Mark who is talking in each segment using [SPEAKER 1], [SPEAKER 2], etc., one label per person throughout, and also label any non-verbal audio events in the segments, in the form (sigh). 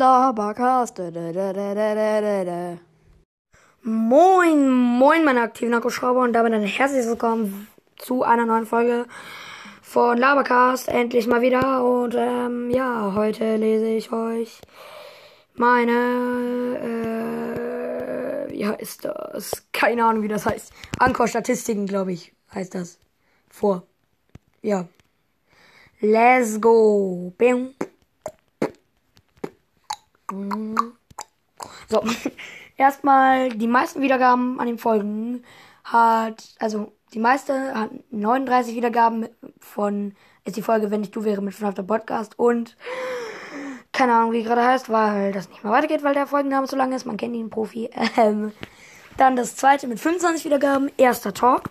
[SPEAKER 1] Labercast. Moin, moin, meine aktiven Akkuschrauber und damit ein herzliches Willkommen zu einer neuen Folge von Labercast. Endlich mal wieder und ähm, ja, heute lese ich euch meine, äh, wie heißt das? Keine Ahnung, wie das heißt. Anchor-Statistiken, glaube ich, heißt das. Vor. Ja. Let's go. Bing. So, erstmal die meisten Wiedergaben an den Folgen hat, also die meiste hat 39 Wiedergaben von, ist die Folge, wenn ich du wäre mit FNAF Podcast und keine Ahnung, wie gerade heißt, weil das nicht mehr weitergeht, weil der Folgenname so lang ist, man kennt ihn, Profi. Ähm, dann das zweite mit 25 Wiedergaben, erster Talk.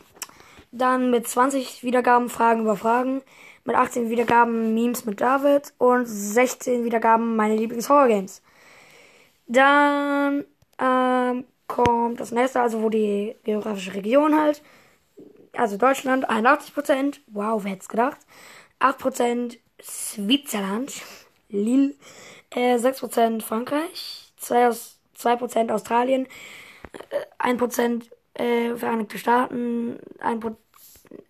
[SPEAKER 1] Dann mit 20 Wiedergaben Fragen über Fragen. Mit 18 Wiedergaben Memes mit David. Und 16 Wiedergaben meine Lieblings-Horror-Games. Dann ähm, kommt das nächste, also wo die geografische Region halt. Also Deutschland 81%. Wow, wer hätte es gedacht? 8% Switzerland. Lille. Äh, 6% Frankreich. 2%, aus, 2 Australien. Äh, 1% äh, Vereinigte Staaten. 1%,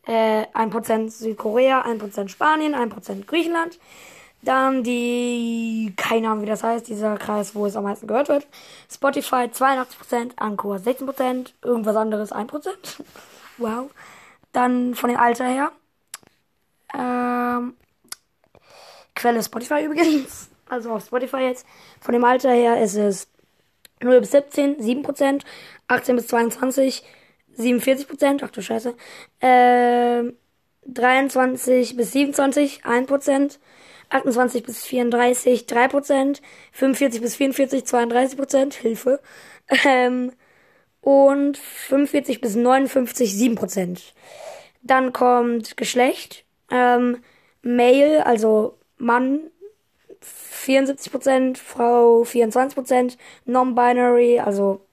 [SPEAKER 1] äh, 1% Südkorea. 1% Spanien. 1% Griechenland. Dann die, keine Ahnung wie das heißt, dieser Kreis, wo es am meisten gehört wird. Spotify 82%, Anchor 16%, irgendwas anderes 1%. (laughs) wow. Dann von dem Alter her. Ähm, Quelle Spotify (laughs) übrigens. Also auf Spotify jetzt. Von dem Alter her ist es 0 bis 17, 7%, 18 bis 22, 47%, ach du Scheiße. Ähm, 23 bis 27, 1%. 28 bis 34 3%, 45 bis 44 32%, Hilfe. Ähm, und 45 bis 59 7%. Dann kommt Geschlecht, ähm, Male, also Mann 74%, Frau 24%, Non-Binary, also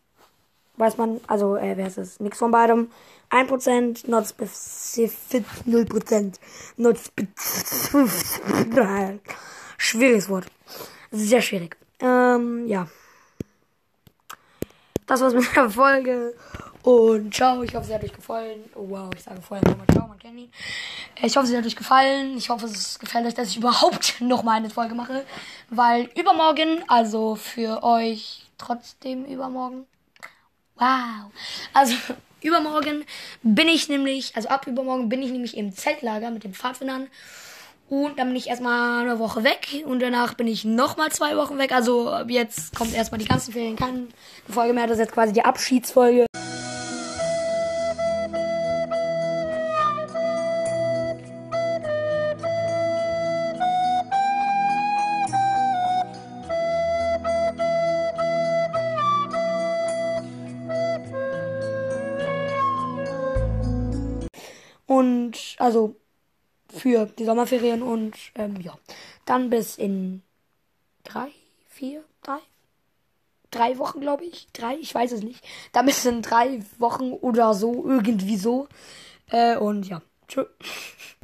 [SPEAKER 1] weiß man, also äh, wer ist es? Nix von beidem. 1%, not specific 0%. Not specific. Schwieriges Wort. Sehr schwierig. Ähm, ja. Das war's mit der Folge. Und ciao, ich hoffe, sie hat euch gefallen. Oh, wow, ich sage vorher nochmal ciao, man kennt ihn. Ich hoffe, sie hat euch gefallen. Ich hoffe, es gefällt euch, dass ich überhaupt (laughs) nochmal eine Folge mache. Weil übermorgen, also für euch trotzdem übermorgen. Wow. Also (laughs) übermorgen bin ich nämlich, also ab übermorgen bin ich nämlich im Zeltlager mit den Pfadfindern. Und dann bin ich erstmal eine Woche weg und danach bin ich nochmal zwei Wochen weg. Also jetzt kommt erstmal die ganzen Ferien, keine Folge mehr. Das ist jetzt quasi die Abschiedsfolge. Und also für die Sommerferien und ähm, ja. Dann bis in drei, vier, drei, drei Wochen, glaube ich. Drei, ich weiß es nicht. Dann bis in drei Wochen oder so, irgendwie so. Äh, und ja. Tschüss. (laughs)